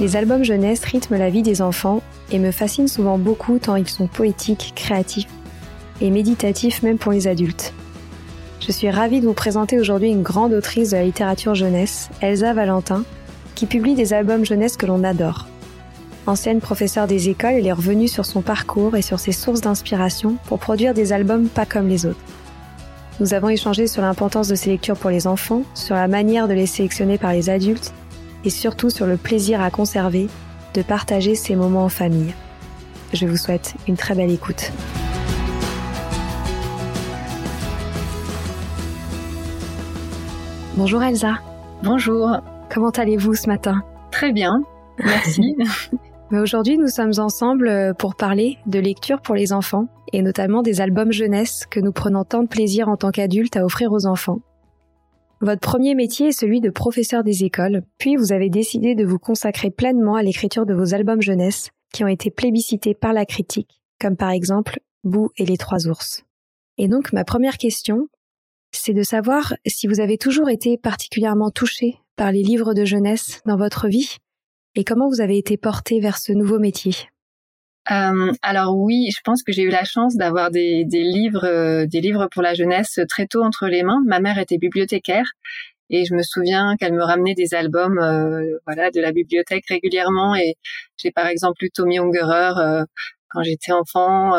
Les albums jeunesse rythment la vie des enfants et me fascinent souvent beaucoup tant ils sont poétiques, créatifs et méditatifs même pour les adultes. Je suis ravie de vous présenter aujourd'hui une grande autrice de la littérature jeunesse, Elsa Valentin, qui publie des albums jeunesse que l'on adore. Ancienne professeure des écoles, elle est revenue sur son parcours et sur ses sources d'inspiration pour produire des albums pas comme les autres. Nous avons échangé sur l'importance de ces lectures pour les enfants, sur la manière de les sélectionner par les adultes et surtout sur le plaisir à conserver de partager ces moments en famille. Je vous souhaite une très belle écoute. Bonjour Elsa. Bonjour. Comment allez-vous ce matin? Très bien, merci. Aujourd'hui, nous sommes ensemble euh, pour parler de lecture pour les enfants et notamment des albums jeunesse que nous prenons tant de plaisir en tant qu'adultes à offrir aux enfants. Votre premier métier est celui de professeur des écoles, puis vous avez décidé de vous consacrer pleinement à l'écriture de vos albums jeunesse qui ont été plébiscités par la critique, comme par exemple Bou et les trois ours. Et donc ma première question, c'est de savoir si vous avez toujours été particulièrement touché par les livres de jeunesse dans votre vie et comment vous avez été porté vers ce nouveau métier. Euh, alors oui, je pense que j'ai eu la chance d'avoir des, des livres, euh, des livres pour la jeunesse très tôt entre les mains. Ma mère était bibliothécaire et je me souviens qu'elle me ramenait des albums, euh, voilà, de la bibliothèque régulièrement. Et j'ai par exemple lu Tommy Ungerer euh, quand j'étais enfant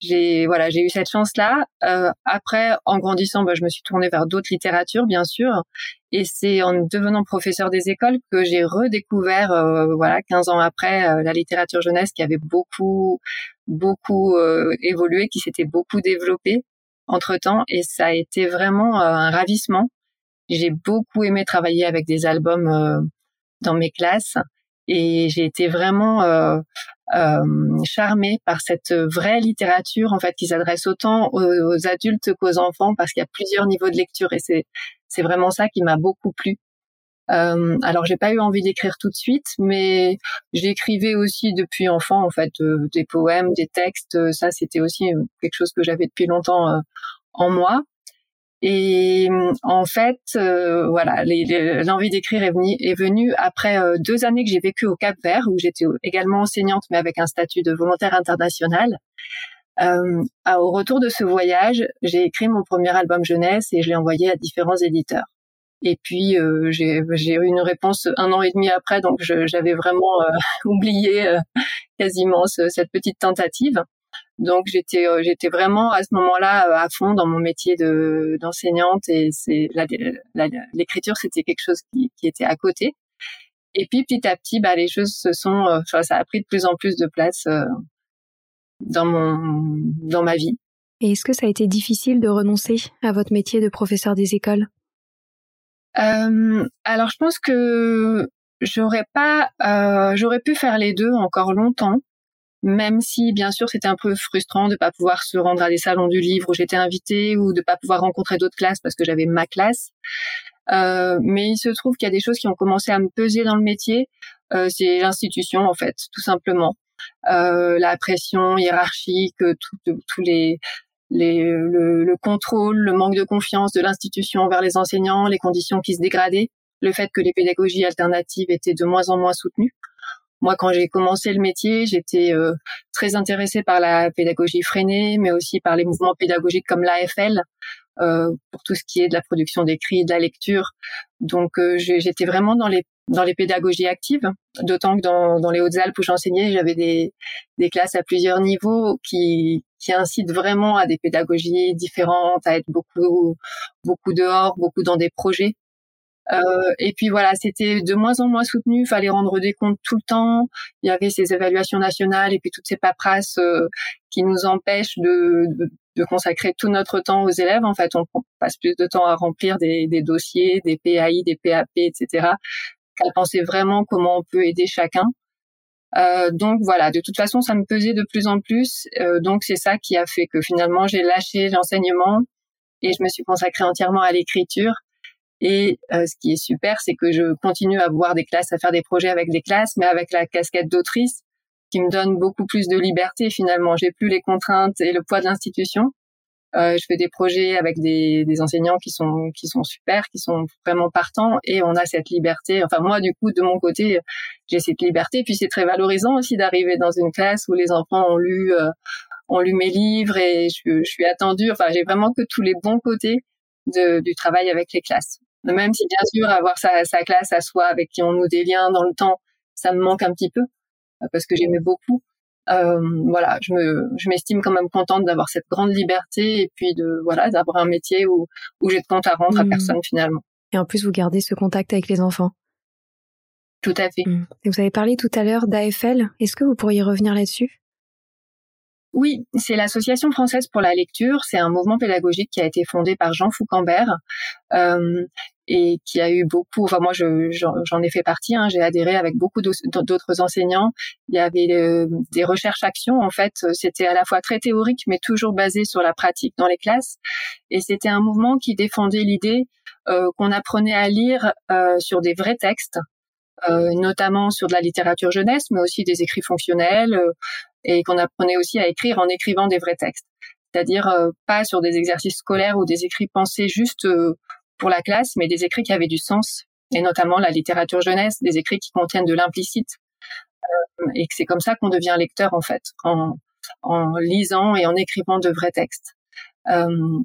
j'ai voilà j'ai eu cette chance là euh, après en grandissant bah, je me suis tournée vers d'autres littératures bien sûr. Et c'est en devenant professeur des écoles que j'ai redécouvert euh, voilà 15 ans après euh, la littérature jeunesse qui avait beaucoup beaucoup euh, évolué qui s'était beaucoup développée entre temps et ça a été vraiment un ravissement. J'ai beaucoup aimé travailler avec des albums dans mes classes et j'ai été vraiment euh, euh, charmée par cette vraie littérature en fait qui s'adresse autant aux, adultes qu'aux enfants parce qu'il y a plusieurs niveaux de lecture et c'est c'est vraiment ça qui m'a beaucoup plu. Euh, alors j'ai pas eu envie d'écrire tout de suite, mais j'écrivais aussi depuis enfant en fait euh, des poèmes, des textes. Ça c'était aussi quelque chose que j'avais depuis longtemps euh, en moi. Et en fait, euh, voilà, l'envie d'écrire est venue, après euh, deux années que j'ai vécu au Cap Vert, où j'étais également enseignante, mais avec un statut de volontaire international. Euh, au retour de ce voyage, j'ai écrit mon premier album jeunesse et je l'ai envoyé à différents éditeurs. Et puis euh, j'ai eu une réponse un an et demi après, donc j'avais vraiment oublié quasiment cette petite tentative. Donc j'étais euh, j'étais vraiment à ce moment-là euh, à fond dans mon métier de d'enseignante et c'est l'écriture c'était quelque chose qui, qui était à côté. Et puis petit à petit bah les choses se sont euh, ça a pris de plus en plus de place dans mon dans ma vie. Et est-ce que ça a été difficile de renoncer à votre métier de professeur des écoles? Euh, Alors je pense que j'aurais pas euh, j'aurais pu faire les deux encore longtemps même si bien sûr c'était un peu frustrant de pas pouvoir se rendre à des salons du livre où j'étais invitée ou de pas pouvoir rencontrer d'autres classes parce que j'avais ma classe. Euh, mais il se trouve qu'il y a des choses qui ont commencé à me peser dans le métier. Euh, c'est l'institution en fait, tout simplement. Euh, la pression hiérarchique, tous les, les le, le, contrôle, le manque de confiance de l'institution envers les enseignants, les conditions qui se dégradaient, le fait que les pédagogies alternatives étaient de moins en moins soutenues. Moi, quand j'ai commencé le métier, j'étais euh, très intéressée par la pédagogie freinée, mais aussi par les mouvements pédagogiques comme l'AFL, euh, pour tout ce qui est de la production d'écrits, de la lecture. Donc, euh, j'étais vraiment dans les dans les pédagogies actives, d'autant que dans, dans les Hautes-Alpes où j'enseignais, j'avais des, des classes à plusieurs niveaux qui, qui incitent vraiment à des pédagogies différentes, à être beaucoup beaucoup dehors, beaucoup dans des projets. Euh, et puis voilà, c'était de moins en moins soutenu. Fallait rendre des comptes tout le temps. Il y avait ces évaluations nationales et puis toutes ces paperasses euh, qui nous empêchent de, de, de, consacrer tout notre temps aux élèves. En fait, on passe plus de temps à remplir des, des dossiers, des PAI, des PAP, etc. Qu'à penser vraiment comment on peut aider chacun. Euh, donc voilà, de toute façon, ça me pesait de plus en plus. Euh, donc c'est ça qui a fait que finalement j'ai lâché l'enseignement et je me suis consacrée entièrement à l'écriture. Et euh, ce qui est super, c'est que je continue à voir des classes, à faire des projets avec des classes, mais avec la casquette d'autrice, qui me donne beaucoup plus de liberté finalement. J'ai plus les contraintes et le poids de l'institution. Euh, je fais des projets avec des, des, enseignants qui sont qui sont super, qui sont vraiment partants, et on a cette liberté. Enfin moi, du coup, de mon côté, j'ai cette liberté. Puis c'est très valorisant aussi d'arriver dans une classe où les enfants ont lu euh, ont lu mes livres et je, je suis attendue. Enfin, j'ai vraiment que tous les bons côtés de, du travail avec les classes. Même si bien sûr avoir sa, sa classe à soi avec qui on noue des liens dans le temps, ça me manque un petit peu parce que j'aimais beaucoup. Euh, voilà, je me, je m'estime quand même contente d'avoir cette grande liberté et puis de voilà d'avoir un métier où où j'ai de compte à rendre à mmh. personne finalement. Et en plus, vous gardez ce contact avec les enfants. Tout à fait. Mmh. vous avez parlé tout à l'heure d'AFL. Est-ce que vous pourriez revenir là-dessus? Oui, c'est l'Association française pour la lecture. C'est un mouvement pédagogique qui a été fondé par Jean Foucambert euh, et qui a eu beaucoup. Enfin, moi, j'en ai fait partie. Hein, J'ai adhéré avec beaucoup d'autres enseignants. Il y avait euh, des recherches-actions. En fait, c'était à la fois très théorique, mais toujours basé sur la pratique dans les classes. Et c'était un mouvement qui défendait l'idée euh, qu'on apprenait à lire euh, sur des vrais textes, notamment sur de la littérature jeunesse, mais aussi des écrits fonctionnels, euh, et qu'on apprenait aussi à écrire en écrivant des vrais textes. C'est-à-dire euh, pas sur des exercices scolaires ou des écrits pensés juste pour la classe, mais des écrits qui avaient du sens, et notamment la littérature jeunesse, des écrits qui contiennent de l'implicite, et c'est comme ça qu'on devient lecteur en fait, en, en lisant et en écrivant de vrais textes. Euh,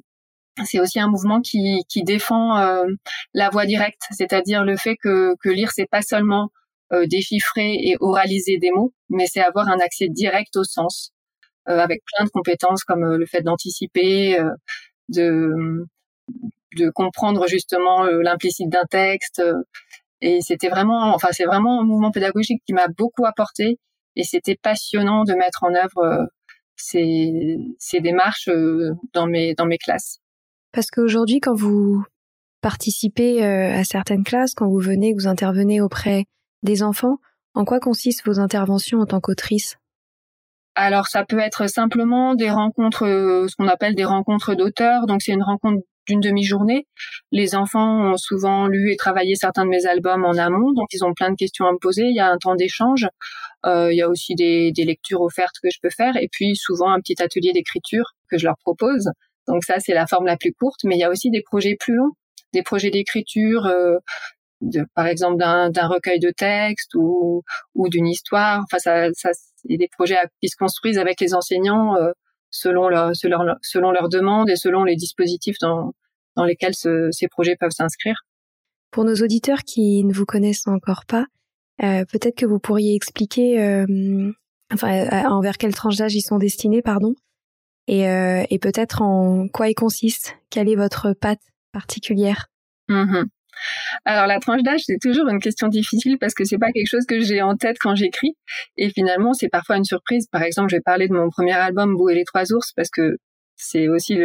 c'est aussi un mouvement qui, qui défend euh, la voix directe, c'est-à-dire le fait que, que lire c'est pas seulement euh, déchiffrer et oraliser des mots, mais c'est avoir un accès direct au sens, euh, avec plein de compétences comme euh, le fait d'anticiper, de de comprendre justement l'implicite d'un texte. et c'était vraiment, enfin c'est vraiment un mouvement pédagogique qui m'a beaucoup apporté, et c'était passionnant de mettre en œuvre ces, ces démarches dans mes dans mes classes. Parce qu'aujourd'hui, quand vous participez euh, à certaines classes, quand vous venez, vous intervenez auprès des enfants, en quoi consistent vos interventions en tant qu'autrice? Alors ça peut être simplement des rencontres, euh, ce qu'on appelle des rencontres d'auteurs. Donc c'est une rencontre d'une demi-journée. Les enfants ont souvent lu et travaillé certains de mes albums en amont, donc ils ont plein de questions à me poser. Il y a un temps d'échange. Euh, il y a aussi des, des, lectures offertes que je peux faire, et puis souvent un petit atelier d'écriture que je leur propose. Donc ça, c'est la forme la plus courte, mais il y a aussi des projets plus longs, des projets d'écriture, euh, par exemple d'un recueil de textes ou, ou d'une histoire. Enfin, ça, ça c'est des projets qui se construisent avec les enseignants euh, selon leur, selon, selon leurs demandes et selon les dispositifs dans, dans lesquels ces projets peuvent s'inscrire. Pour nos auditeurs qui ne vous connaissent encore pas, euh, peut-être que vous pourriez expliquer, euh, enfin, envers quelle tranche d'âge ils sont destinés, pardon, et, euh, et peut-être en quoi il consiste, quelle est votre patte particulière? Mmh Alors la tranche d'âge, c'est toujours une question difficile parce que c'est pas quelque chose que j'ai en tête quand j'écris. Et finalement, c'est parfois une surprise. Par exemple, je vais parler de mon premier album Bou et les trois ours parce que c'est aussi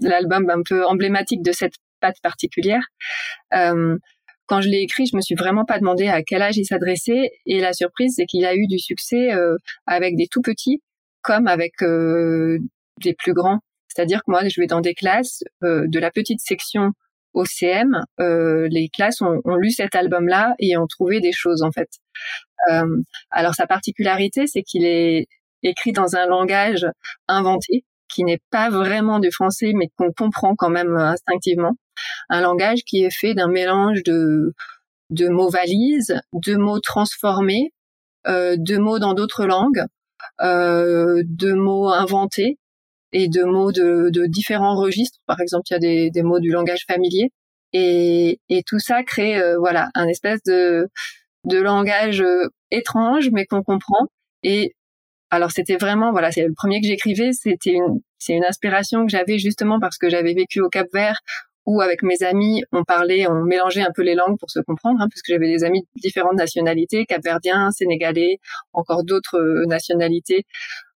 l'album un peu emblématique de cette patte particulière. Euh, quand je l'ai écrit, je me suis vraiment pas demandé à quel âge il s'adressait. Et la surprise, c'est qu'il a eu du succès euh, avec des tout petits comme avec euh, des plus grands. C'est-à-dire que moi, je vais dans des classes euh, de la petite section au CM, euh, les classes ont, ont, lu cet album-là et ont trouvé des choses en fait. Euh, alors sa particularité, c'est qu'il est écrit dans un langage inventé qui n'est pas vraiment du français, mais qu'on comprend quand même instinctivement. Un langage qui est fait d'un mélange de de mots valises, de mots transformés, euh, de mots dans d'autres langues, euh, de mots inventés et de mots de, de, différents registres. Par exemple, il y a des, des mots du langage familier. Et, et tout ça crée euh, voilà un espèce de, de langage euh, étrange mais qu'on comprend. Et alors c'était vraiment voilà c'est le premier que j'écrivais. C'était une c'est une inspiration que j'avais justement parce que j'avais vécu au Cap Vert où avec mes amis on parlait on mélangeait un peu les langues pour se comprendre hein, parce que j'avais des amis de différentes nationalités capverdiens sénégalais encore d'autres euh, nationalités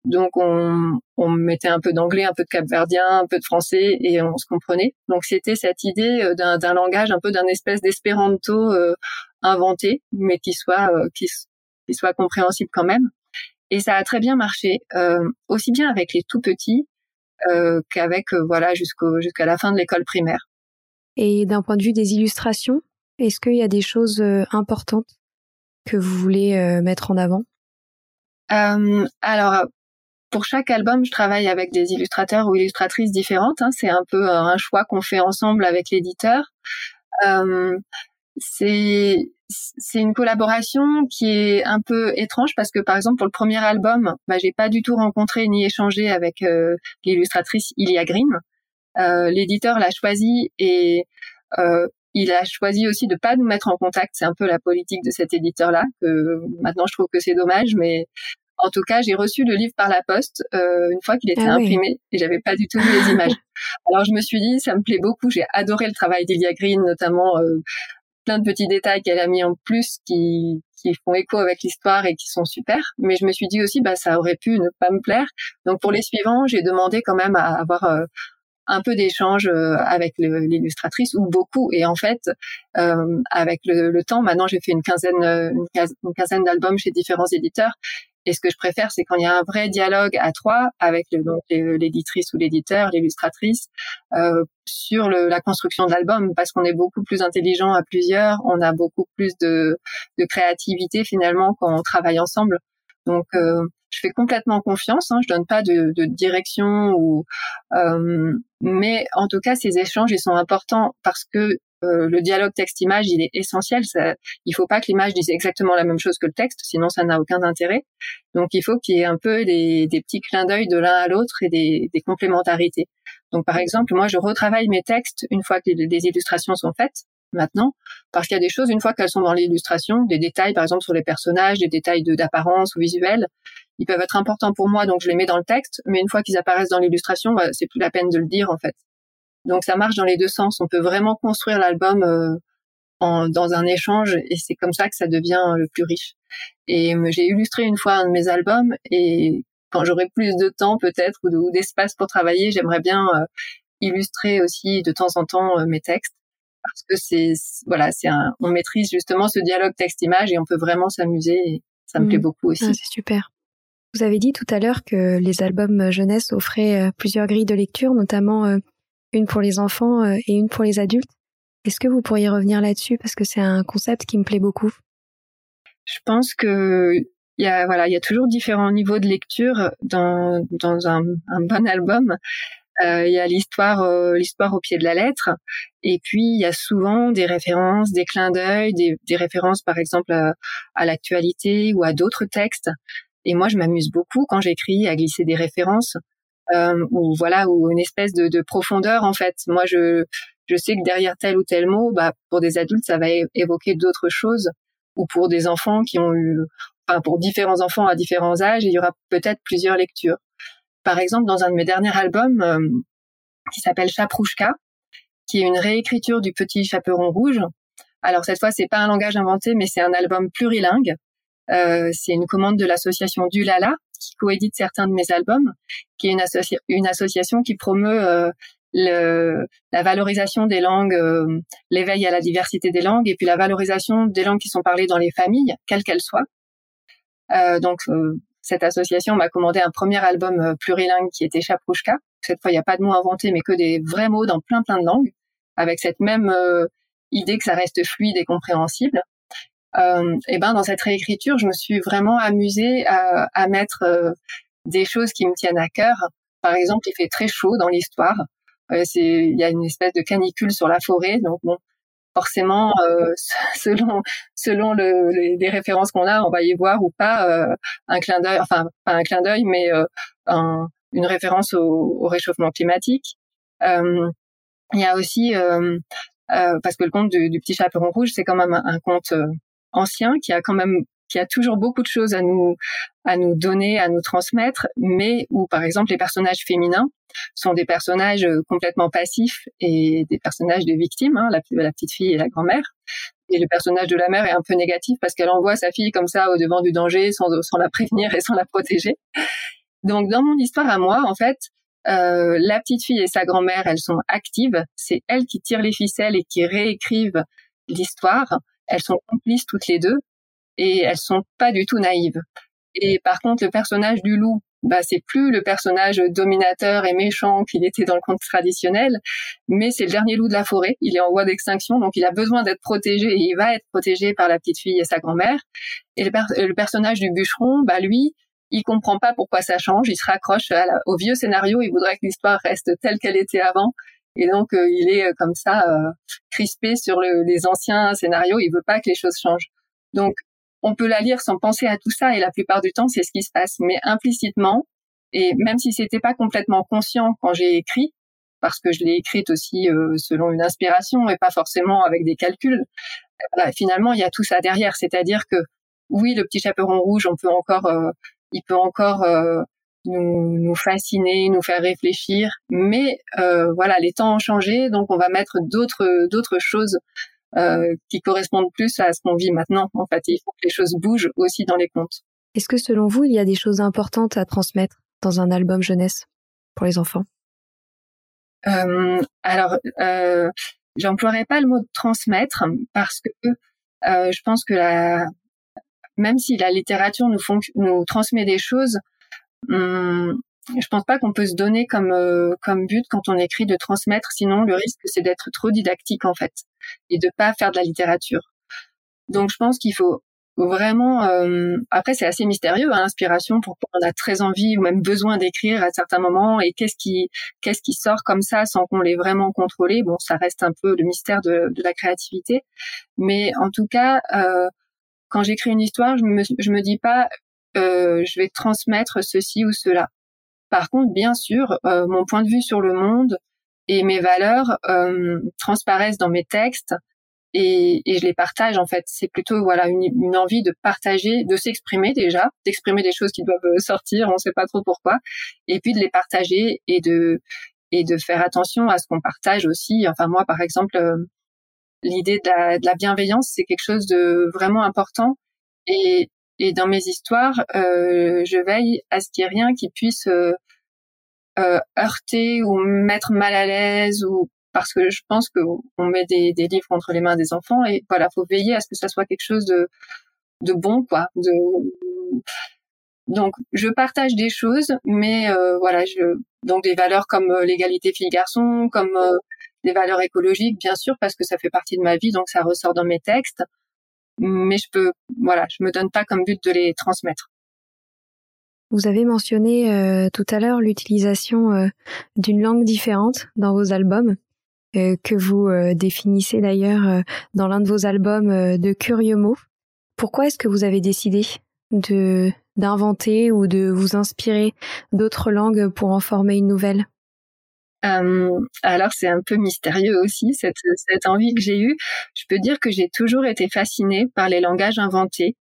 donc on, on mettait un peu d'anglais, un peu de capverdien, un peu de français et on se comprenait. Donc c'était cette idée euh, d'un langage un peu d'un espèce d'espéranto euh, inventé, mais qui soit euh, qui, qu'il soit compréhensible quand même. Et ça a très bien marché, euh, aussi bien avec les tout petits euh, qu'avec euh, voilà jusqu'au jusqu'à la fin de l'école primaire. Et d'un point de vue des illustrations, est-ce qu'il y a des choses euh, importantes que vous voulez euh, mettre en avant? Euh, Alors, pour chaque album, je travaille avec des illustrateurs ou illustratrices différentes. Hein. C'est un peu un choix qu'on fait ensemble avec l'éditeur. Euh, c'est c'est une collaboration qui est un peu étrange parce que par exemple pour le premier album, bah, j'ai pas du tout rencontré ni échangé avec euh, l'illustratrice Ilia Green. Euh, L'éditeur l'a choisi et euh, il a choisi aussi de pas nous mettre en contact. C'est un peu la politique de cet éditeur-là. Que maintenant je trouve que c'est dommage, mais en tout cas j'ai reçu le livre par la poste euh, une fois qu'il était ah imprimé et j'avais pas du tout vu les images. Alors je me suis dit ça me plaît beaucoup. J'ai adoré le travail d'Ilia Green, notamment euh, plein de petits détails qu'elle a mis en plus qui, qui font écho avec l'histoire et qui sont super. Mais je me suis dit aussi, bah, ça aurait pu ne pas me plaire. Donc pour les suivants, j'ai demandé quand même à avoir euh, un peu d'échange euh, avec l'illustratrice ou beaucoup. Et en fait, euh, avec le, le, temps, maintenant j'ai fait une quinzaine, une quinzaine d'albums chez différents éditeurs. Et ce que je préfère, c'est quand il y a un vrai dialogue à trois avec l'éditrice ou l'éditeur, l'illustratrice, euh, sur la construction de l'album, parce qu'on est beaucoup plus intelligent à plusieurs, on a beaucoup plus de, de créativité finalement quand on travaille ensemble. Donc, euh, je fais complètement confiance. Hein, je donne pas de, de direction ou, euh, mais en tout cas, ces échanges ils sont importants parce que euh, le dialogue texte-image, il est essentiel. Ça, il faut pas que l'image dise exactement la même chose que le texte, sinon ça n'a aucun intérêt. Donc il faut qu'il y ait un peu des, des petits clins d'œil de l'un à l'autre et des, des, complémentarités. Donc par exemple, moi je retravaille mes textes une fois que les, illustrations sont faites maintenant, parce qu'il y a des choses une fois qu'elles sont dans l'illustration, des détails par exemple sur les personnages, des détails d'apparence ou visuels, ils peuvent être importants pour moi, donc je les mets dans le texte, mais une fois qu'ils apparaissent dans l'illustration, bah, c'est plus la peine de le dire en fait. Donc ça marche dans les deux sens. On peut vraiment construire l'album euh, en, dans un échange et c'est comme ça que ça devient le plus riche. Et j'ai illustré une fois un de mes albums et quand j'aurai plus de temps peut-être ou d'espace pour travailler, j'aimerais bien euh, illustrer aussi de temps en temps euh, mes textes parce que c'est voilà, c'est on maîtrise justement ce dialogue texte-image et on peut vraiment s'amuser et ça me plaît mmh. beaucoup aussi. Ah, c'est super. Vous avez dit tout à l'heure que les albums jeunesse offraient plusieurs grilles de lecture, notamment une pour les enfants euh, et une pour les adultes. Est-ce que vous pourriez revenir là-dessus? Parce que c'est un concept qui me plaît beaucoup Je pense que il y a voilà, il y a toujours différents niveaux de lecture dans dans un, bon album. Euh, il y a l'histoire euh, l'histoire au pied de la lettre et puis il y a souvent des références, des clins d'œil, des, références par exemple à l'actualité ou à d'autres textes. Et moi, je m'amuse beaucoup quand j'écris à glisser des références euh, ou voilà ou une espèce de, de, profondeur en fait. Moi, je je sais que derrière tel ou tel mot, bah pour des adultes, ça va évoquer d'autres choses, ou pour des enfants qui ont eu, enfin pour différents enfants à différents âges, il y aura peut-être plusieurs lectures. Par exemple, dans un de mes derniers albums euh, qui s'appelle Chaprouchka, qui est une réécriture du Petit Chaperon Rouge. Alors cette fois, c'est pas un langage inventé, mais c'est un album plurilingue. Euh, c'est une commande de l'association Dulala, qui coédite certains de mes albums, qui est une, association qui promeut euh, le, la valorisation des langues, euh, l'éveil à la diversité des langues, et puis la valorisation des langues qui sont parlées dans les familles, quelles qu'elles soient. Euh, donc, cette association m'a commandé un premier album plurilingue qui était Chaprouchka. Cette fois, il n'y a pas de mots inventés, mais que des vrais mots dans plein plein de langues, avec cette même idée que ça reste fluide et compréhensible euh, et ben dans cette réécriture, je me suis vraiment amusée à, à mettre euh, des choses qui me tiennent à cœur. Par exemple, il fait très chaud dans l'histoire. Euh, il y a une espèce de canicule sur la forêt, donc bon, forcément, euh, selon selon le, les, références qu'on a, on va y voir ou pas euh, un clin d'œil, enfin pas un clin d'œil, mais un, une référence au, au réchauffement climatique. il y a aussi parce que le conte du, du petit chaperon rouge, c'est quand même un, un conte ancien qui a quand même qui a toujours beaucoup de choses à nous à nous donner, à nous transmettre, mais où par exemple les personnages féminins sont des personnages euh, complètement passifs et des personnages de victimes, hein, la, petite fille et la grand-mère. Et le personnage de la mère est un peu négatif parce qu'elle envoie sa fille comme ça au devant du danger sans, sans la prévenir et sans la protéger. Donc dans mon histoire à moi, en fait, euh, la petite fille et sa grand-mère, elles sont actives. C'est elles qui tirent les ficelles et qui réécrivent l'histoire elles sont complices toutes les deux. et elles sont pas du tout naïves. Et par contre, le personnage du loup, bah, c'est plus le personnage dominateur et méchant qu'il était dans le conte traditionnel, mais c'est le dernier loup de la forêt. Il est en voie d'extinction, donc il a besoin d'être protégé et il va être protégé par la petite fille et sa grand-mère. Et le, personnage du bûcheron, bah lui, il comprend pas pourquoi ça change. Il se raccroche au vieux scénario. Il voudrait que l'histoire reste telle qu'elle était avant. Et donc euh, il est euh, comme ça euh, crispé sur les anciens scénarios. Il veut pas que les choses changent. Donc on peut la lire sans penser à tout ça et la plupart du temps c'est ce qui se passe mais implicitement et même si c'était pas complètement conscient quand j'ai écrit parce que je l'ai écrite aussi euh, selon une inspiration et pas forcément avec des calculs finalement il y a tout ça derrière c'est-à-dire que oui le petit chaperon rouge on peut encore euh, il peut encore euh, nous, nous, fasciner, nous faire réfléchir, mais voilà, les temps ont changé, donc on va mettre d'autres d'autres choses euh, qui correspondent plus à ce qu'on vit maintenant. En fait, il faut que les choses bougent aussi dans les contes. Est-ce que selon vous, il y a des choses importantes à transmettre dans un album jeunesse pour les enfants? Euh, Alors, euh, j'emploierais pas le mot de transmettre parce que euh, je pense que la, même si la littérature nous, nous transmet des choses, hum, je pense pas qu'on peut se donner comme euh, comme but quand on écrit de transmettre. Sinon, le risque c'est d'être trop didactique en fait et de pas faire de la littérature. Donc, je pense qu'il faut vraiment. Euh, après, c'est assez mystérieux hein, l'inspiration. Pourquoi on a très envie ou même besoin d'écrire à certains moments et qu'est-ce qui qu'est-ce qui sort comme ça sans qu'on l'ait vraiment contrôlé. Bon, ça reste un peu le mystère de, de la créativité. Mais en tout cas, euh, quand j'écris une histoire, je me je me dis pas je vais transmettre ceci ou cela par contre, bien sûr, euh, mon point de vue sur le monde et mes valeurs euh, transparaissent dans mes textes et, je les partage en fait. C'est plutôt voilà une, envie de partager, de s'exprimer déjà, d'exprimer des choses qui doivent sortir, on ne sait pas trop pourquoi, et puis de les partager et de et de faire attention à ce qu'on partage aussi. Enfin moi par exemple, euh, l'idée de, de la, bienveillance c'est quelque chose de vraiment important et et dans mes histoires, euh, je veille à ce qu'il n'y ait rien qui puisse euh, euh, heurter ou mettre mal à l'aise ou parce que je pense qu'on met des, des, livres entre les mains des enfants et voilà, faut veiller à ce que ça soit quelque chose de, de bon, quoi. De... Donc, je partage des choses, mais euh, voilà, je donc des valeurs comme euh, l'égalité filles-garçons, comme euh, des valeurs écologiques, bien sûr, parce que ça fait partie de ma vie, donc ça ressort dans mes textes mais je peux, voilà, je me donne pas comme but de les transmettre. Vous avez mentionné euh, tout à l'heure l'utilisation euh, d'une langue différente dans vos albums, euh, que vous définissez d'ailleurs dans l'un de vos albums de curieux mots. Pourquoi est-ce que vous avez décidé de d'inventer ou de vous inspirer d'autres langues pour en former une nouvelle? Euh, alors c'est un peu mystérieux aussi cette, cette envie que j'ai eue. Je peux dire que j'ai toujours été fascinée par les langages inventés,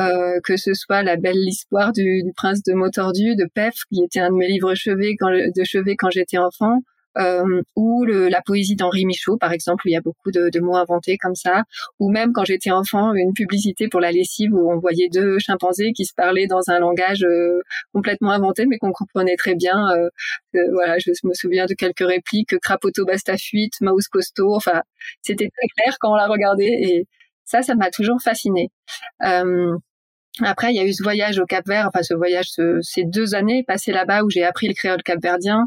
euh, que ce soit la belle histoire du, du, prince de Motordu de Pef, qui était un de mes livres quand, de chevet quand j'étais enfant, euh, ou le, la poésie d'Henri Michaud, par exemple, où il y a beaucoup de, de, mots inventés comme ça, ou même quand j'étais enfant, une publicité pour la lessive où on voyait deux chimpanzés qui se parlaient dans un langage euh, complètement inventé, mais qu'on comprenait très bien. Euh, euh, voilà, je me souviens de quelques répliques, crapoteau basta fuite, mouse costaud, enfin, c'était très clair quand on l'a regardé, et ça, ça m'a toujours fasciné. Après, il y a eu ce voyage au Cap Vert, enfin ce voyage, ce, ces deux années passées là-bas où j'ai appris le créole capverdien,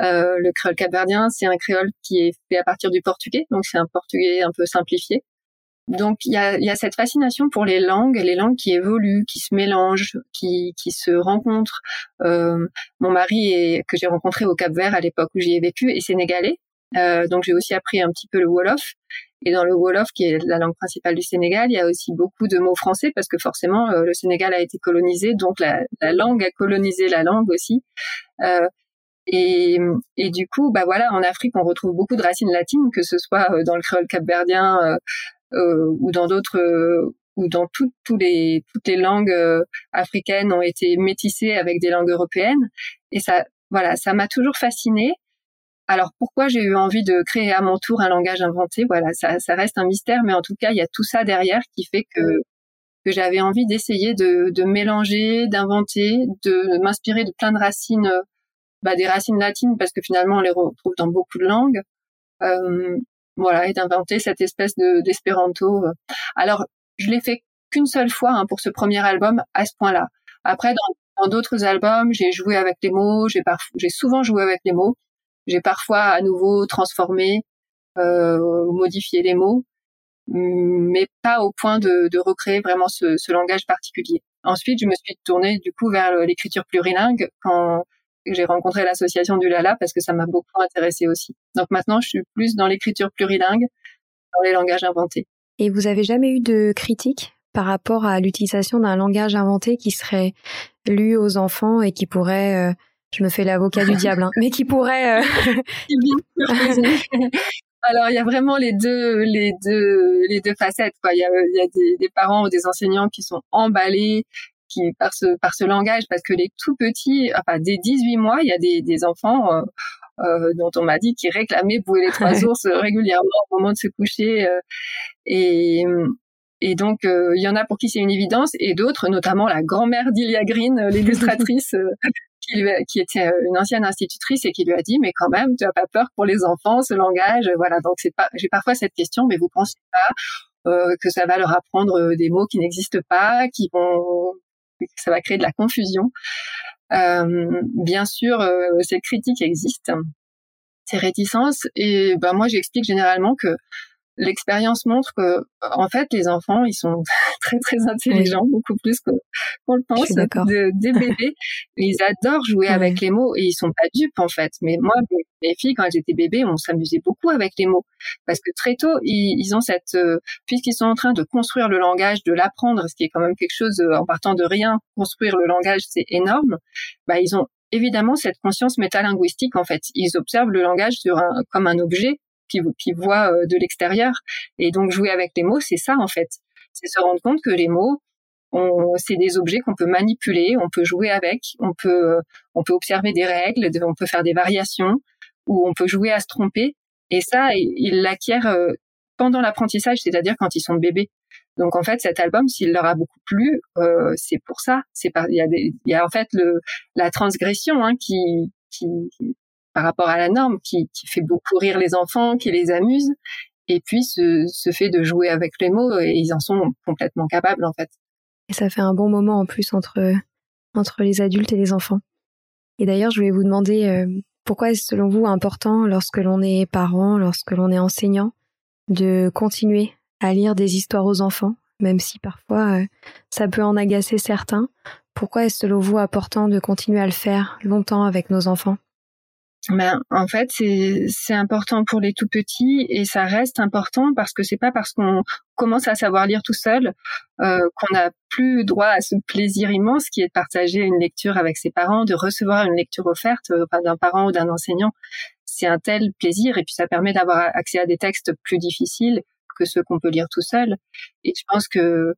euh, le créole capverdien, c'est un créole qui est fait à partir du portugais, donc c'est un portugais un peu simplifié. Donc il y a, y a, cette fascination pour les langues, les langues qui évoluent, qui se mélangent, qui, qui se rencontrent. Euh, mon mari est, que j'ai rencontré au Cap Vert à l'époque où j'y ai vécu est sénégalais, euh, donc j'ai aussi appris un petit peu le wolof. Et dans le wolof, qui est la langue principale du Sénégal, il y a aussi beaucoup de mots français parce que forcément euh, le Sénégal a été colonisé, donc la, la, langue a colonisé la langue aussi. Euh, et, du coup, bah voilà, en Afrique, on retrouve beaucoup de racines latines, que ce soit euh, dans le créole capverdien euh, euh, ou dans d'autres, euh, ou dans tout, tous les, toutes les langues africaines ont été métissées avec des langues européennes. Et ça, voilà, ça m'a toujours fascinée. Alors pourquoi j'ai eu envie de créer à mon tour un langage inventé? Voilà, ça, ça reste un mystère, mais en tout cas, il y a tout ça derrière qui fait que que j'avais envie d'essayer de, de mélanger, d'inventer, de m'inspirer de plein de racines bah, des racines latines parce que finalement on les retrouve dans beaucoup de langues. Euh, voilà, et d'inventer cette espèce de d'espéranto. Alors, je l'ai fait qu'une seule fois hein, pour ce premier album à ce point-là. Après, dans d'autres albums, j'ai joué avec les mots, j'ai j'ai souvent joué avec les mots. J'ai parfois à nouveau transformé, euh, modifié les mots, mais pas au point de, de recréer vraiment ce, ce, langage particulier. Ensuite, je me suis tournée du coup vers l'écriture plurilingue quand j'ai rencontré l'association du Lala parce que ça m'a beaucoup intéressée aussi. Donc maintenant, je suis plus dans l'écriture plurilingue, dans les langages inventés. Et vous avez jamais eu de critique par rapport à l'utilisation d'un langage inventé qui serait lu aux enfants et qui pourrait, euh, je me fais l'avocat du diable, hein, mais qui pourrait. Euh... Alors il y a vraiment les deux, les deux, les deux facettes. Quoi. Il y a, il y a des, des, parents ou des enseignants qui sont emballés qui par ce par ce langage parce que les tout petits, enfin dès 18 mois, il y a des, des enfants. Euh, euh, dont on m'a dit qu'ils réclamaient bouer les trois ours régulièrement au moment de se coucher euh, et et donc, euh, il y en a pour qui c'est une évidence, et d'autres, notamment la grand-mère d'Ilia Green, euh, l'illustratrice, euh, qui, qui, était une ancienne institutrice et qui lui a dit, mais quand même, tu as pas peur pour les enfants, ce langage, voilà. Donc, c'est pas, j'ai parfois cette question, mais vous pensez pas que ça va leur apprendre des mots qui n'existent pas, qui vont, ça va créer de la confusion. bien sûr, ces critiques existent, ces réticences, et ben moi, j'explique généralement que l'expérience montre que, en fait, les enfants, ils sont très très intelligents, beaucoup plus qu'on le pense. De, des bébés, ils adorent jouer avec les mots et ils sont pas dupes en fait. Mais moi, mes filles, quand j'étais bébé, on s'amusait beaucoup avec les mots parce que très tôt, ils, ils ont cette, euh, puisqu'ils sont en train de construire le langage, de l'apprendre, ce qui est quand même quelque chose euh, en partant de rien, construire le langage, c'est énorme. Bah, ils ont évidemment cette conscience métalinguistique en fait. Ils observent le langage sur un, comme un objet qui, qui voit euh, de l'extérieur. Et donc jouer avec les mots, c'est ça en fait. C'est se rendre compte que les mots, c'est des objets qu'on peut manipuler, on peut jouer avec, on peut, on peut observer des règles, on peut faire des variations, ou on peut jouer à se tromper. Et ça, ils l'acquièrent euh, pendant l'apprentissage, c'est-à-dire quand ils sont bébés. Donc en fait, cet album, s'il leur a beaucoup plu, euh, c'est pour ça. C'est il y y a en fait le, la transgression hein, qui, qui, par rapport à la norme, qui, fait beaucoup rire les enfants, qui les amuse, et puis ce, fait de jouer avec les mots, et ils en sont complètement capables en fait. Et ça fait un bon moment en plus entre entre les adultes et les enfants. Et d'ailleurs, je voulais vous demander euh, pourquoi est-ce selon vous important lorsque l'on est parent, lorsque l'on est enseignant, de continuer à lire des histoires aux enfants, même si parfois euh, ça peut en agacer certains? Pourquoi est-ce selon vous important de continuer à le faire longtemps avec nos enfants? Ben, en fait, c'est important pour les tout petits et ça reste important parce que c'est pas parce qu'on commence à savoir lire tout seul euh, qu'on n'a plus droit à ce plaisir immense qui est de partager une lecture avec ses parents, de recevoir une lecture offerte euh, d'un parent ou d'un enseignant. C'est un tel plaisir et puis ça permet d'avoir accès à des textes plus difficiles que ceux qu'on peut lire tout seul. Et je pense que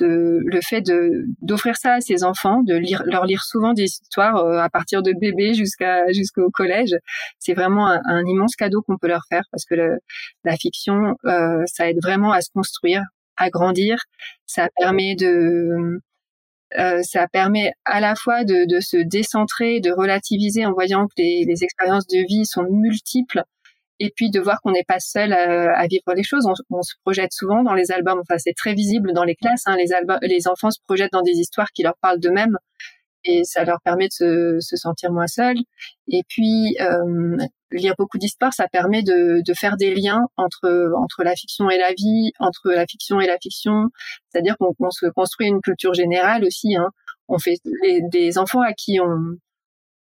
le fait de d'offrir ça à ses enfants, de leur lire souvent des histoires euh, à partir de bébé jusqu'à jusqu'au collège, c'est vraiment un, immense cadeau qu'on peut leur faire parce que la fiction, euh, ça aide vraiment à se construire, à grandir. Ça permet de euh, ça permet à la fois de, de, se décentrer, de relativiser en voyant que les, les expériences de vie sont multiples et puis de voir qu'on n'est pas seul à, à, vivre les choses. On, se projette souvent dans les albums. Enfin, c'est très visible dans les classes. Hein, les, albums, les enfants se projettent dans des histoires qui leur parlent d'eux-mêmes et ça leur permet de se, se sentir moins seuls. Et puis euh, lire beaucoup d'histoires, ça permet de, de, faire des liens entre entre la fiction et la vie, entre la fiction et la fiction. C'est-à-dire qu'on se construit une culture générale aussi. Hein. On fait des enfants à qui on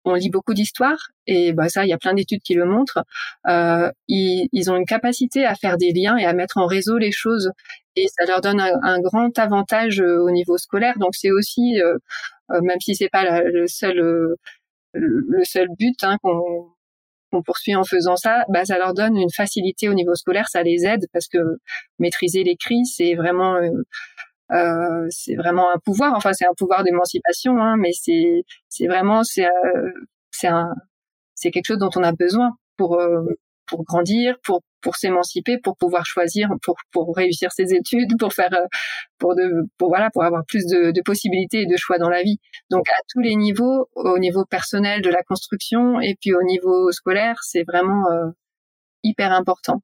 on lit beaucoup d'histoires et bah ça, il y a plein d'études qui le montrent. Euh, ils, ils, ont une capacité à faire des liens et à mettre en réseau les choses et ça leur donne un, grand avantage euh, au niveau scolaire. Donc c'est aussi, euh, euh, même si c'est pas le seul le seul but hein, qu'on qu'on poursuit en faisant ça, bah, ça leur donne une facilité au niveau scolaire, ça les aide parce que maîtriser l'écrit, c'est vraiment euh, c'est vraiment un pouvoir. Enfin, c'est un pouvoir d'émancipation, hein, mais c'est c'est vraiment c'est euh, c'est un c'est quelque chose dont on a besoin pour euh, pour grandir, pour pour s'émanciper, pour pouvoir choisir, pour pour réussir ses études, pour faire pour de pour voilà pour avoir plus de, de possibilités et de choix dans la vie. Donc à tous les niveaux, au niveau personnel de la construction et puis au niveau scolaire, c'est vraiment hyper important.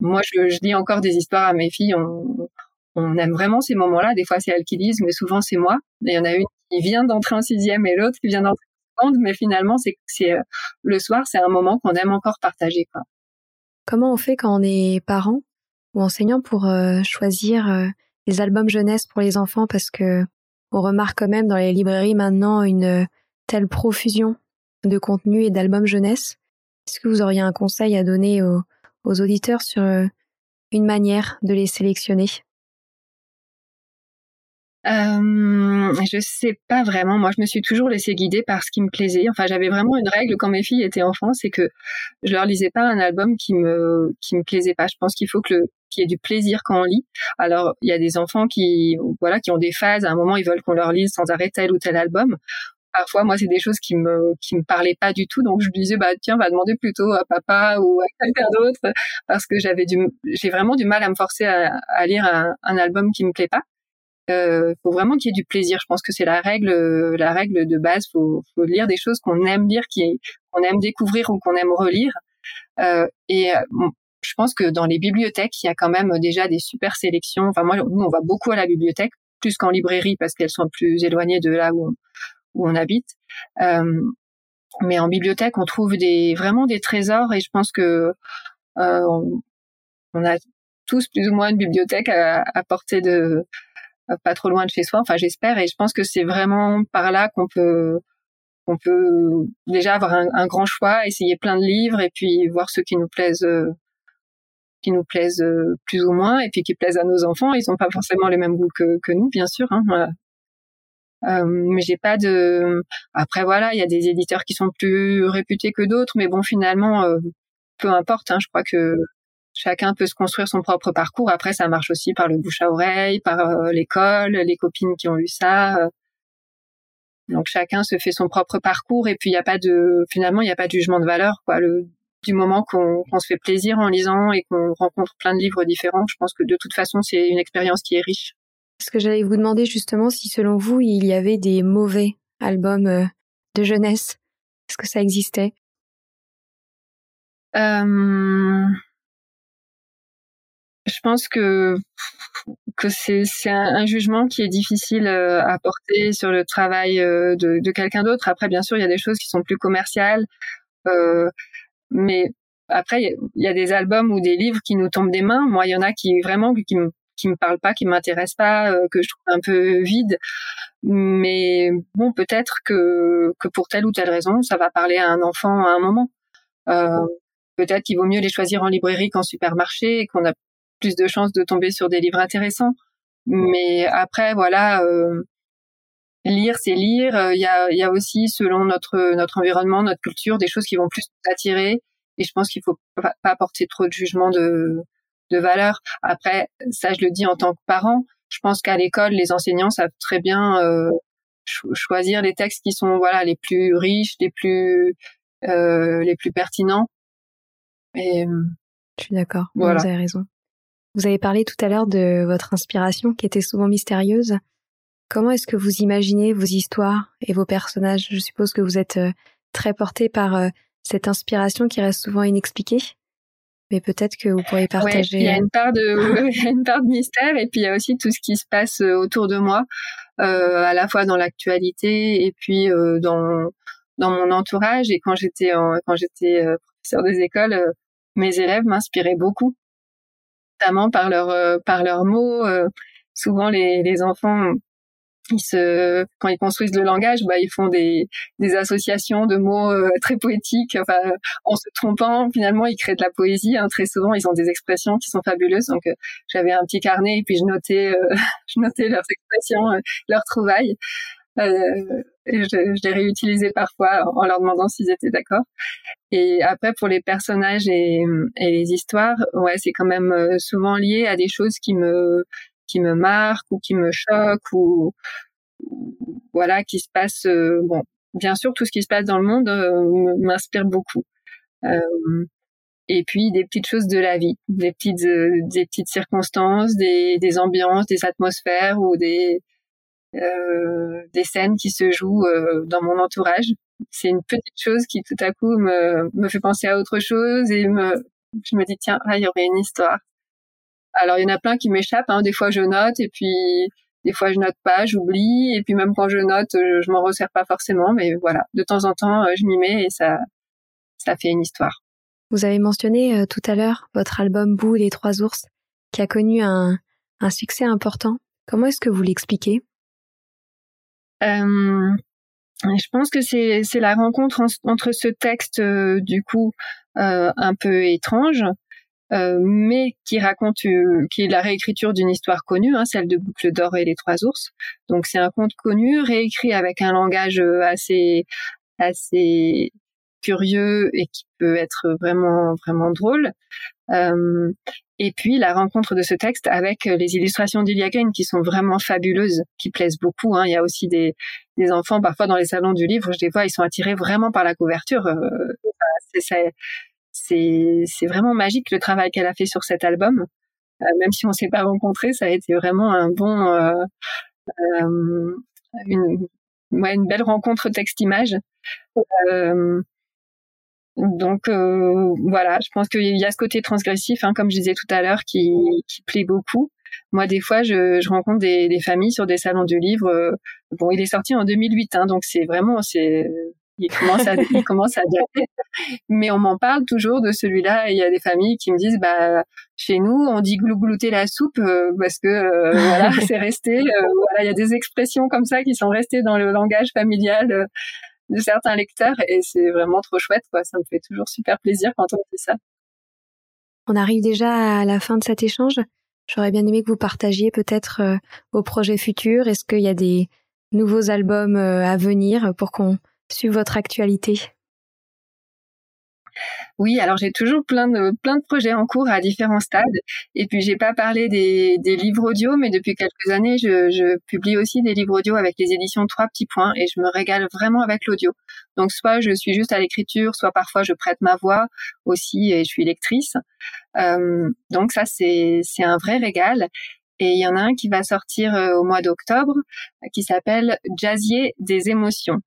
Moi, je, je lis encore des histoires à mes filles. On, on aime vraiment ces moments-là. Des fois, c'est elles qui lisent, mais souvent, c'est moi. Il y en a une qui vient d'entrer en sixième et l'autre qui vient d'entrer en seconde, mais finalement, c'est, euh, le soir, c'est un moment qu'on aime encore partager. Comment on fait quand on est parent ou enseignant pour euh, choisir euh, les albums jeunesse pour les enfants? Parce que on remarque quand même dans les librairies maintenant une telle profusion de contenu et d'albums jeunesse. Est-ce que vous auriez un conseil à donner aux auditeurs sur une manière de les sélectionner? Euh, je sais pas vraiment. Moi, je me suis toujours laissée guider par ce qui me plaisait. Enfin, j'avais vraiment une règle quand mes filles étaient enfants, c'est que je leur lisais pas un album qui me qui me plaisait pas. Je pense qu'il faut que le qu'il y ait du plaisir quand on lit. Alors, il y a des enfants qui voilà qui ont des phases. À un moment, ils veulent qu'on leur lise sans arrêt tel ou tel album. Parfois, moi, c'est des choses qui me qui me parlaient pas du tout. Donc, je disais bah tiens, va demander plutôt à papa ou à quelqu'un d'autre parce que j'avais du j'ai vraiment du mal à me forcer à, à lire un, un album qui me plaît pas. Euh, faut vraiment qu'il y ait du plaisir. Je pense que c'est la règle, la règle de base. Faut, faut lire des choses qu'on aime lire, qu'on aime découvrir ou qu'on aime relire. Euh, et euh, je pense que dans les bibliothèques, il y a quand même déjà des super sélections. Enfin, moi, nous, on va beaucoup à la bibliothèque, plus qu'en librairie parce qu'elles sont plus éloignées de là où on, habite. Euh, mais en bibliothèque, on trouve vraiment des trésors et je pense que euh, on, a tous plus ou moins une bibliothèque à, à portée de euh, pas trop loin de chez soi. Enfin, j'espère et je pense que c'est vraiment par là qu'on peut qu'on peut déjà avoir un, grand choix, essayer plein de livres et puis voir ceux qui nous plaisent euh, qui nous plaisent euh, plus ou moins et puis qui plaisent à nos enfants. Ils n'ont pas forcément les mêmes goûts que, que nous, bien sûr. Hein, Euh, mais j'ai pas de. Après voilà, il y a des éditeurs qui sont plus réputés que d'autres, mais bon finalement, peu importe. Hein, je crois que chacun peut se construire son propre parcours. Après, ça marche aussi par le bouche à oreille, par euh, l'école, les copines qui ont lu ça. Euh. Donc chacun se fait son propre parcours et puis il n'y a pas de finalement il n'y a pas de jugement de valeur quoi. Le, du moment qu'on se fait plaisir en lisant et qu'on rencontre plein de livres différents, je pense que de toute façon c'est une expérience qui est riche. Ce que j'allais vous demander justement si selon vous il y avait des mauvais albums euh, de jeunesse. Est-ce que ça existait? Euh je pense que que c'est c'est un, jugement qui est difficile euh, à porter sur le travail euh, de, de quelqu'un d'autre. Après, bien sûr, il y a des choses qui sont plus commerciales, euh, mais après, il y, a des albums ou des livres qui nous tombent des mains. Moi, il y en a qui vraiment qui me qui me parlent pas, qui m'intéressent pas, que je trouve un peu vide. Mais bon, peut-être que que pour telle ou telle raison, ça va parler à un enfant à un moment. peut-être qu'il vaut mieux les choisir en librairie qu'en supermarché et qu'on a plus de chances de tomber sur des livres intéressants. Mais après, voilà, euh, lire, c'est lire. Il y a, y a aussi, selon notre notre environnement, notre culture, des choses qui vont plus attirer. Et je pense qu'il faut pas, apporter trop de jugement de de valeur. Après, ça, je le dis en tant que parent. Je pense qu'à l'école, les enseignants savent très bien euh, choisir les textes qui sont voilà les plus riches, les plus euh, les plus pertinents. Et je suis d'accord. Voilà. Vous avez raison. Vous avez parlé tout à l'heure de votre inspiration qui était souvent mystérieuse. Comment est-ce que vous imaginez vos histoires et vos personnages? Je suppose que vous êtes euh, très porté par euh, cette inspiration qui reste souvent inexpliquée. Mais peut-être que vous pourriez partager. il y a une part de, il y a une part de mystère et puis il y a aussi tout ce qui se passe euh, autour de moi, euh, à la fois dans l'actualité et puis euh, dans dans mon entourage. Et quand j'étais quand j'étais professeur des écoles, mes élèves m'inspiraient beaucoup notamment par leur euh, par leurs mots. Euh, souvent, les, les enfants ils se quand ils construisent le langage bah ils font des des associations de mots euh, très poétiques enfin en se trompant finalement ils créent de la poésie hein. très souvent ils ont des expressions qui sont fabuleuses donc j'avais un petit carnet et puis je notais je notais leurs expressions leurs trouvailles euh, je, les réutilisais parfois en leur demandant s'ils étaient d'accord. Et après, pour les personnages et, les histoires, ouais, c'est quand même euh, souvent lié à des choses qui me qui me marquent ou qui me choquent ou, voilà qui se passe. Euh, bon, bien sûr, tout ce qui se passe dans le monde m'inspire beaucoup. Euh, et puis des petites choses de la vie, des petites des petites circonstances, des, des ambiances, des atmosphères ou des euh, des scènes qui se jouent euh, dans mon entourage. C'est une petite chose qui tout à coup me, fait penser à autre chose et je me dis tiens là il y aurait une histoire. Alors il y en a plein qui m'échappent. Hein. Des fois je note et puis des fois je note pas, j'oublie et puis même quand je note, je m'en resserre pas forcément. Mais voilà, de temps en temps je m'y mets et ça ça fait une histoire. Vous avez mentionné tout à l'heure votre album Bou et les trois ours qui a connu un, succès important. Comment est-ce que vous l'expliquez? euh, Je pense que c'est la rencontre entre ce texte euh, du coup euh, un peu étrange, euh, mais qui raconte qui est la réécriture d'une histoire connue, hein, celle de Boucle d'or et les trois ours. Donc c'est un conte connu réécrit avec un langage assez assez curieux et qui peut être vraiment vraiment drôle. Euh, et puis la rencontre de ce texte avec euh, les illustrations d'Iliagen qui sont vraiment fabuleuses, qui plaisent beaucoup. Hein. Il y a aussi des, des, enfants parfois dans les salons du livre, je les vois, ils sont attirés vraiment par la couverture. Euh, c'est vraiment magique le travail qu'elle a fait sur cet album. Euh, même si on s'est pas rencontrés, ça a été vraiment un bon, euh, euh, une, ouais, une belle rencontre texte-image. Euh, donc euh, voilà, je pense qu'il y a ce côté transgressif, hein, comme je disais tout à l'heure, qui, qui plaît beaucoup. Moi, des fois, je, je rencontre des, des, familles sur des salons du livre. Euh, bon, il est sorti en 2008, hein, donc c'est vraiment, c'est, il commence à, il commence à dater. Mais on m'en parle toujours de celui-là. Il y a des familles qui me disent, bah, chez nous, on dit glouglouter la soupe euh, parce que voilà, c'est resté. voilà, il y a des expressions comme ça qui sont restées dans le langage familial de certains lecteurs et c'est vraiment trop chouette quoi. Ça me fait toujours super plaisir quand on fait ça. On arrive déjà à la fin de cet échange. J'aurais bien aimé que vous partagiez peut-être euh, vos projets futurs. Est-ce qu'il y a des nouveaux albums euh, à venir pour qu'on suive votre actualité? Oui, alors j'ai toujours plein de plein de projets en cours à différents stades. Et puis j'ai pas parlé des, des livres audio, mais depuis quelques années, je, je, publie aussi des livres audio avec les éditions Trois petits points, et je me régale vraiment avec l'audio. Donc soit je suis juste à l'écriture, soit parfois je prête ma voix aussi, et je suis lectrice. Euh, donc ça c'est c'est un vrai régal. Et il y en a un qui va sortir euh, au mois d'octobre, qui s'appelle Jazzier des émotions.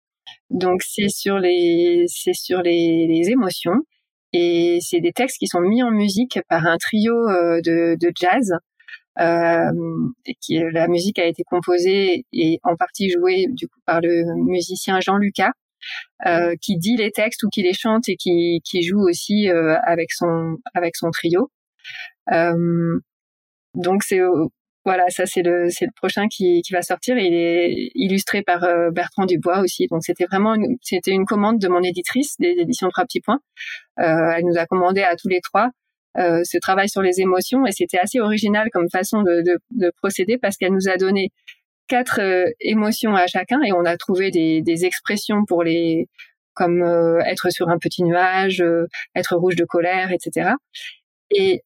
Donc c'est sur les c'est sur les, émotions et c'est des textes qui sont mis en musique par un trio euh, de, jazz. Euh, qui la musique a été composée et en partie jouée du coup par le musicien Jean Lucas, euh, qui dit les textes ou qui les chante et qui, qui joue aussi avec son avec son trio. Donc c'est voilà, ça c'est le c'est le prochain qui, qui va sortir. Il est illustré par euh, Bertrand Dubois aussi. Donc c'était vraiment une, c'était une commande de mon éditrice des éditions Trois petits points. Euh, elle nous a commandé à tous les trois euh, ce travail sur les émotions et c'était assez original comme façon de, de, de procéder parce qu'elle nous a donné quatre euh, émotions à chacun et on a trouvé des, des expressions pour les comme euh, être sur un petit nuage, être rouge de colère, etc. Et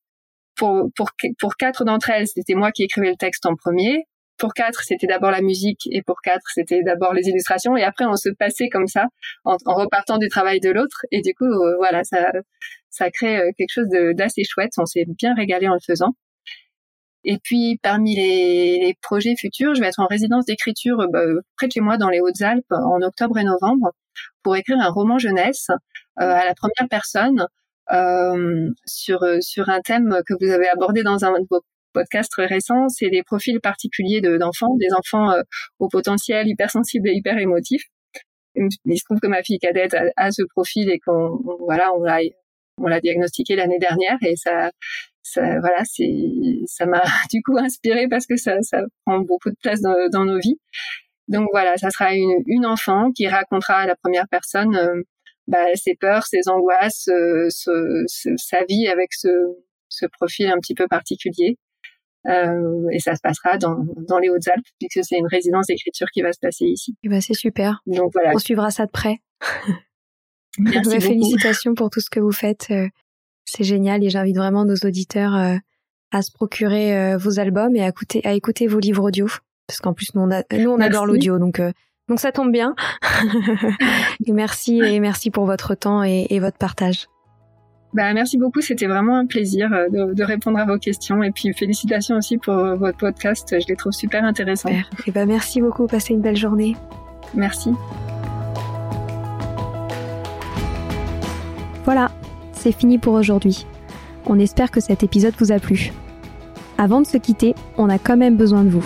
pour, pour, pour quatre d'entre elles, c'était moi qui écrivais le texte en premier. Pour quatre, c'était d'abord la musique et pour quatre, c'était d'abord les illustrations. Et après, on se passait comme ça en, en repartant du travail de l'autre. Et du coup, euh, voilà, ça, ça crée euh, quelque chose d'assez chouette. On s'est bien régalé en le faisant. Et puis, parmi les, les projets futurs, je vais être en résidence d'écriture bah, près de chez moi, dans les Hautes-Alpes, en octobre et novembre, pour écrire un roman jeunesse euh, à la première personne euh, sur sur un thème que vous avez abordé dans un de vos podcasts récents, c'est les profils particuliers d'enfants, des enfants euh, au potentiel hypersensible et hyper émotif. Il se trouve que ma fille cadette a, ce profil et qu'on voilà, on l'a on l'a diagnostiqué l'année dernière et ça ça voilà, c'est ça m'a du coup inspiré parce que ça ça prend beaucoup de place dans, nos vies. Donc voilà, ça sera une, une enfant qui racontera à la première personne euh, bah, ses peurs, ses angoisses, euh, sa vie avec ce, ce, profil un petit peu particulier. Euh, et ça se passera dans, dans les Hautes-Alpes, puisque c'est une résidence d'écriture qui va se passer ici. Et bah, c'est super. Donc voilà. On suivra ça de près. Merci Félicitations pour tout ce que vous faites. Euh, c'est génial et j'invite vraiment nos auditeurs à se procurer vos albums et à écouter, à écouter vos livres audio. Parce qu'en plus, nous, on, a, nous, on adore l'audio. Donc, donc ça tombe bien. et merci et merci pour votre temps et, et votre partage. Bah, merci beaucoup, c'était vraiment un plaisir euh, de, de, répondre à vos questions et puis félicitations aussi pour euh, votre podcast, je les trouve super intéressants. Et bah, merci beaucoup, passez une belle journée. Merci. Voilà, c'est fini pour aujourd'hui. On espère que cet épisode vous a plu. Avant de se quitter, on a quand même besoin de vous.